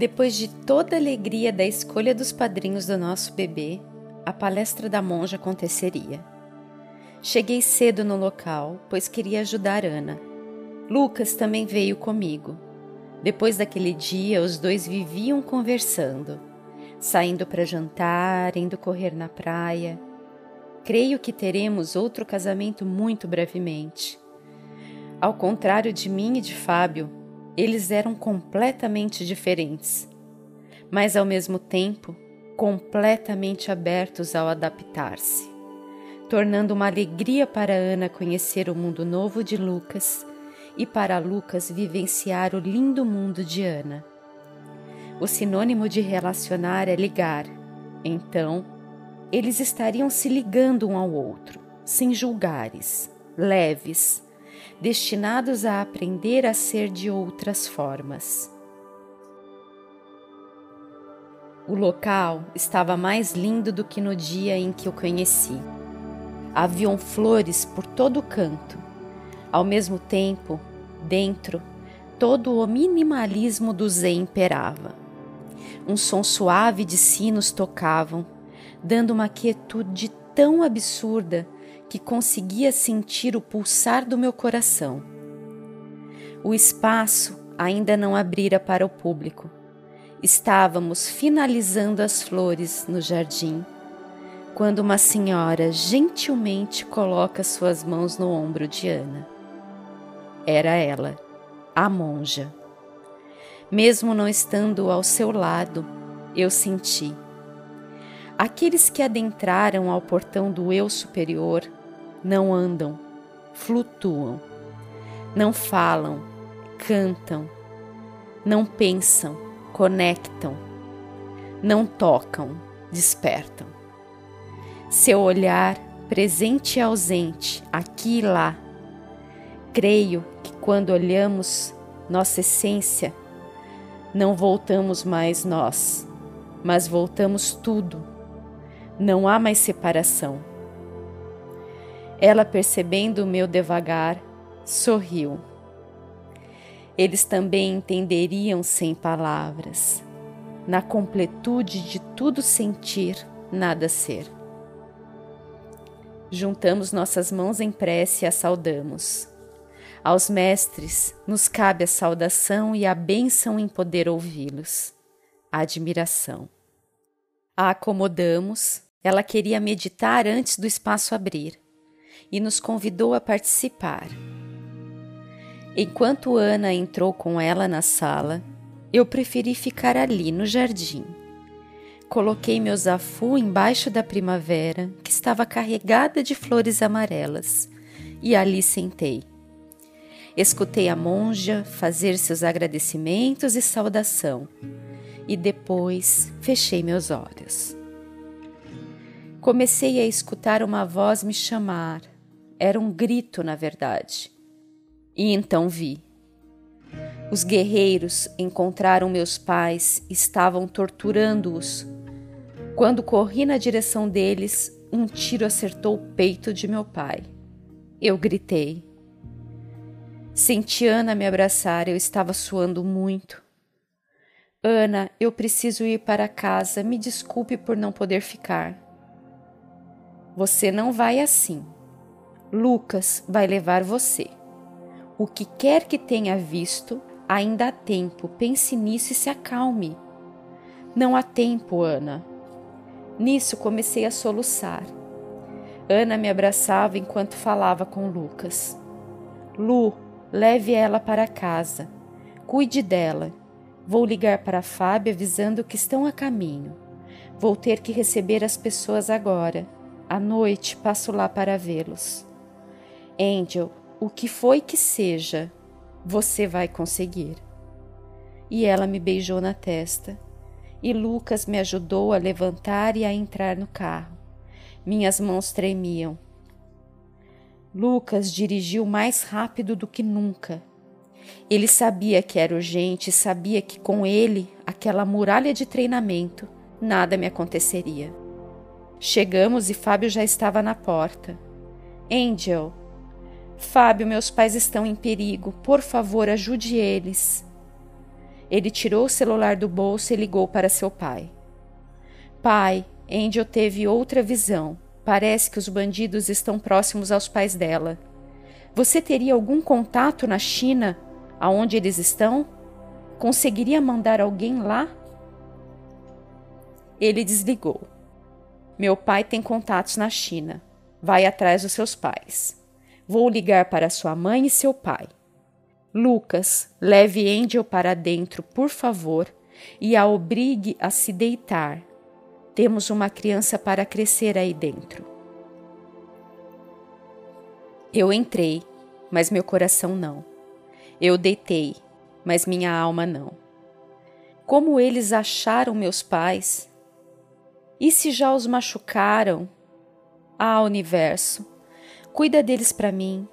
Depois de toda a alegria da escolha dos padrinhos do nosso bebê, a palestra da monja aconteceria. Cheguei cedo no local, pois queria ajudar Ana. Lucas também veio comigo. Depois daquele dia, os dois viviam conversando, saindo para jantar, indo correr na praia. Creio que teremos outro casamento muito brevemente. Ao contrário de mim e de Fábio, eles eram completamente diferentes, mas ao mesmo tempo completamente abertos ao adaptar-se, tornando uma alegria para Ana conhecer o mundo novo de Lucas e para Lucas vivenciar o lindo mundo de Ana. O sinônimo de relacionar é ligar, então eles estariam se ligando um ao outro, sem julgares, leves, destinados a aprender a ser de outras formas. O local estava mais lindo do que no dia em que o conheci. Haviam flores por todo o canto. Ao mesmo tempo, dentro, todo o minimalismo do Zen imperava. Um som suave de sinos tocavam, dando uma quietude tão absurda que conseguia sentir o pulsar do meu coração. O espaço ainda não abrira para o público. Estávamos finalizando as flores no jardim quando uma senhora gentilmente coloca suas mãos no ombro de Ana. Era ela, a monja. Mesmo não estando ao seu lado, eu senti. Aqueles que adentraram ao portão do eu superior não andam, flutuam, não falam, cantam, não pensam, conectam, não tocam, despertam. Seu olhar presente e ausente, aqui e lá. Creio que quando olhamos nossa essência, não voltamos mais nós, mas voltamos tudo. Não há mais separação ela, percebendo o meu devagar, sorriu. Eles também entenderiam sem palavras, na completude de tudo sentir, nada ser. Juntamos nossas mãos em prece e a saudamos. Aos mestres nos cabe a saudação e a bênção em poder ouvi-los. A admiração. A acomodamos, ela queria meditar antes do espaço abrir e nos convidou a participar. Enquanto Ana entrou com ela na sala, eu preferi ficar ali no jardim. Coloquei meu zafu embaixo da primavera, que estava carregada de flores amarelas, e ali sentei. Escutei a monja fazer seus agradecimentos e saudação, e depois fechei meus olhos. Comecei a escutar uma voz me chamar, era um grito, na verdade. E então vi. Os guerreiros encontraram meus pais, estavam torturando-os. Quando corri na direção deles, um tiro acertou o peito de meu pai. Eu gritei. Senti Ana me abraçar, eu estava suando muito. Ana, eu preciso ir para casa, me desculpe por não poder ficar. Você não vai assim. Lucas vai levar você. O que quer que tenha visto, ainda há tempo. Pense nisso e se acalme. Não há tempo, Ana. Nisso comecei a soluçar. Ana me abraçava enquanto falava com Lucas. Lu, leve ela para casa. Cuide dela. Vou ligar para Fábio avisando que estão a caminho. Vou ter que receber as pessoas agora. À noite passo lá para vê-los. Angel, o que foi que seja, você vai conseguir. E ela me beijou na testa, e Lucas me ajudou a levantar e a entrar no carro. Minhas mãos tremiam. Lucas dirigiu mais rápido do que nunca. Ele sabia que era urgente sabia que com ele, aquela muralha de treinamento, nada me aconteceria. Chegamos e Fábio já estava na porta. Angel, Fábio, meus pais estão em perigo. Por favor, ajude eles. Ele tirou o celular do bolso e ligou para seu pai. Pai, Angel teve outra visão. Parece que os bandidos estão próximos aos pais dela. Você teria algum contato na China aonde eles estão? Conseguiria mandar alguém lá? Ele desligou. Meu pai tem contatos na China. Vai atrás dos seus pais. Vou ligar para sua mãe e seu pai. Lucas, leve Angel para dentro, por favor, e a obrigue a se deitar. Temos uma criança para crescer aí dentro. Eu entrei, mas meu coração não. Eu deitei, mas minha alma não. Como eles acharam meus pais? E se já os machucaram? Ah, universo, cuida deles para mim.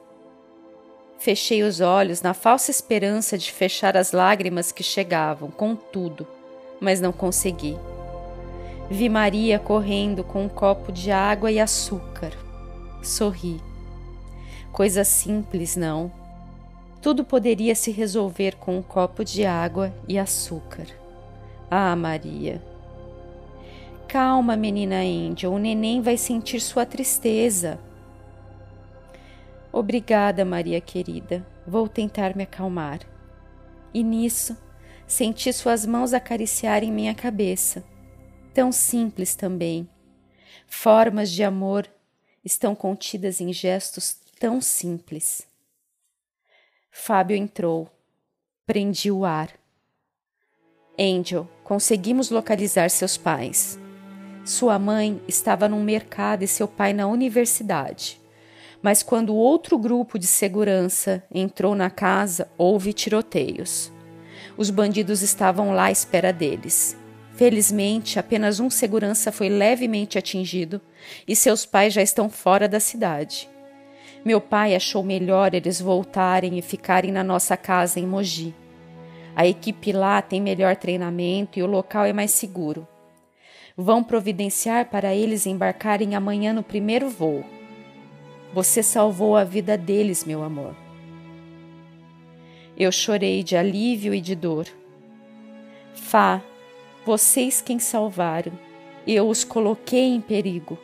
Fechei os olhos na falsa esperança de fechar as lágrimas que chegavam com tudo, mas não consegui. Vi Maria correndo com um copo de água e açúcar. Sorri. Coisa simples, não. Tudo poderia se resolver com um copo de água e açúcar. Ah, Maria. Calma, menina Angel, o neném vai sentir sua tristeza. Obrigada, Maria querida. Vou tentar me acalmar. E nisso, senti suas mãos acariciarem minha cabeça. Tão simples também. Formas de amor estão contidas em gestos tão simples. Fábio entrou. Prendi o ar. Angel, conseguimos localizar seus pais. Sua mãe estava num mercado e seu pai na universidade. Mas quando outro grupo de segurança entrou na casa, houve tiroteios. Os bandidos estavam lá à espera deles. Felizmente, apenas um segurança foi levemente atingido e seus pais já estão fora da cidade. Meu pai achou melhor eles voltarem e ficarem na nossa casa em Mogi. A equipe lá tem melhor treinamento e o local é mais seguro. Vão providenciar para eles embarcarem amanhã no primeiro voo. Você salvou a vida deles, meu amor. Eu chorei de alívio e de dor. Fá, vocês quem salvaram, eu os coloquei em perigo.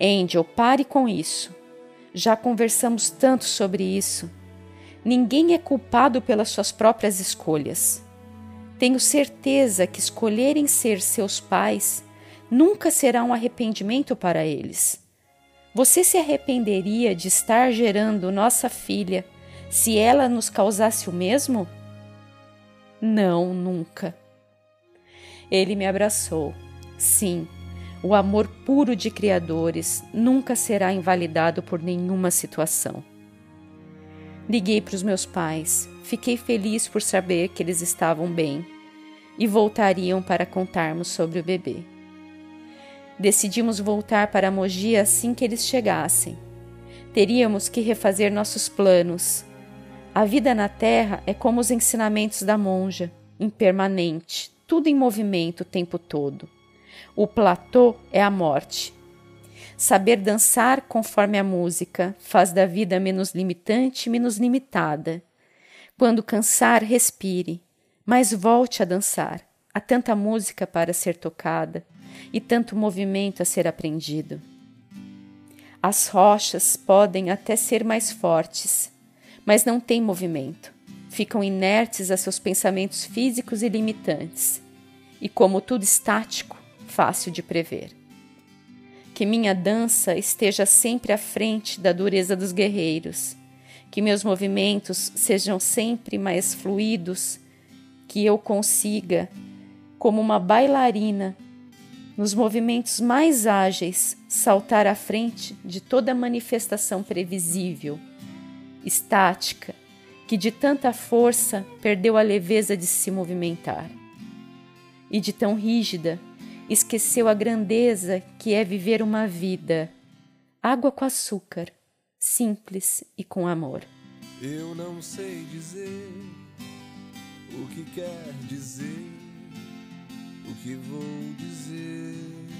Angel, pare com isso. Já conversamos tanto sobre isso. Ninguém é culpado pelas suas próprias escolhas. Tenho certeza que escolherem ser seus pais nunca será um arrependimento para eles. Você se arrependeria de estar gerando nossa filha se ela nos causasse o mesmo? Não, nunca. Ele me abraçou. Sim, o amor puro de criadores nunca será invalidado por nenhuma situação. Liguei para os meus pais, fiquei feliz por saber que eles estavam bem e voltariam para contarmos sobre o bebê. Decidimos voltar para Mogi assim que eles chegassem. Teríamos que refazer nossos planos. A vida na Terra é como os ensinamentos da monja, impermanente, tudo em movimento o tempo todo. O platô é a morte, Saber dançar conforme a música faz da vida menos limitante, menos limitada. Quando cansar, respire, mas volte a dançar. Há tanta música para ser tocada e tanto movimento a ser aprendido. As rochas podem até ser mais fortes, mas não têm movimento. Ficam inertes a seus pensamentos físicos e limitantes. E como tudo estático, fácil de prever que minha dança esteja sempre à frente da dureza dos guerreiros, que meus movimentos sejam sempre mais fluidos, que eu consiga, como uma bailarina, nos movimentos mais ágeis, saltar à frente de toda manifestação previsível, estática, que de tanta força perdeu a leveza de se movimentar, e de tão rígida esqueceu a grandeza que é viver uma vida. Água com açúcar, simples e com amor. Eu não sei dizer o que quer dizer, o que vou dizer.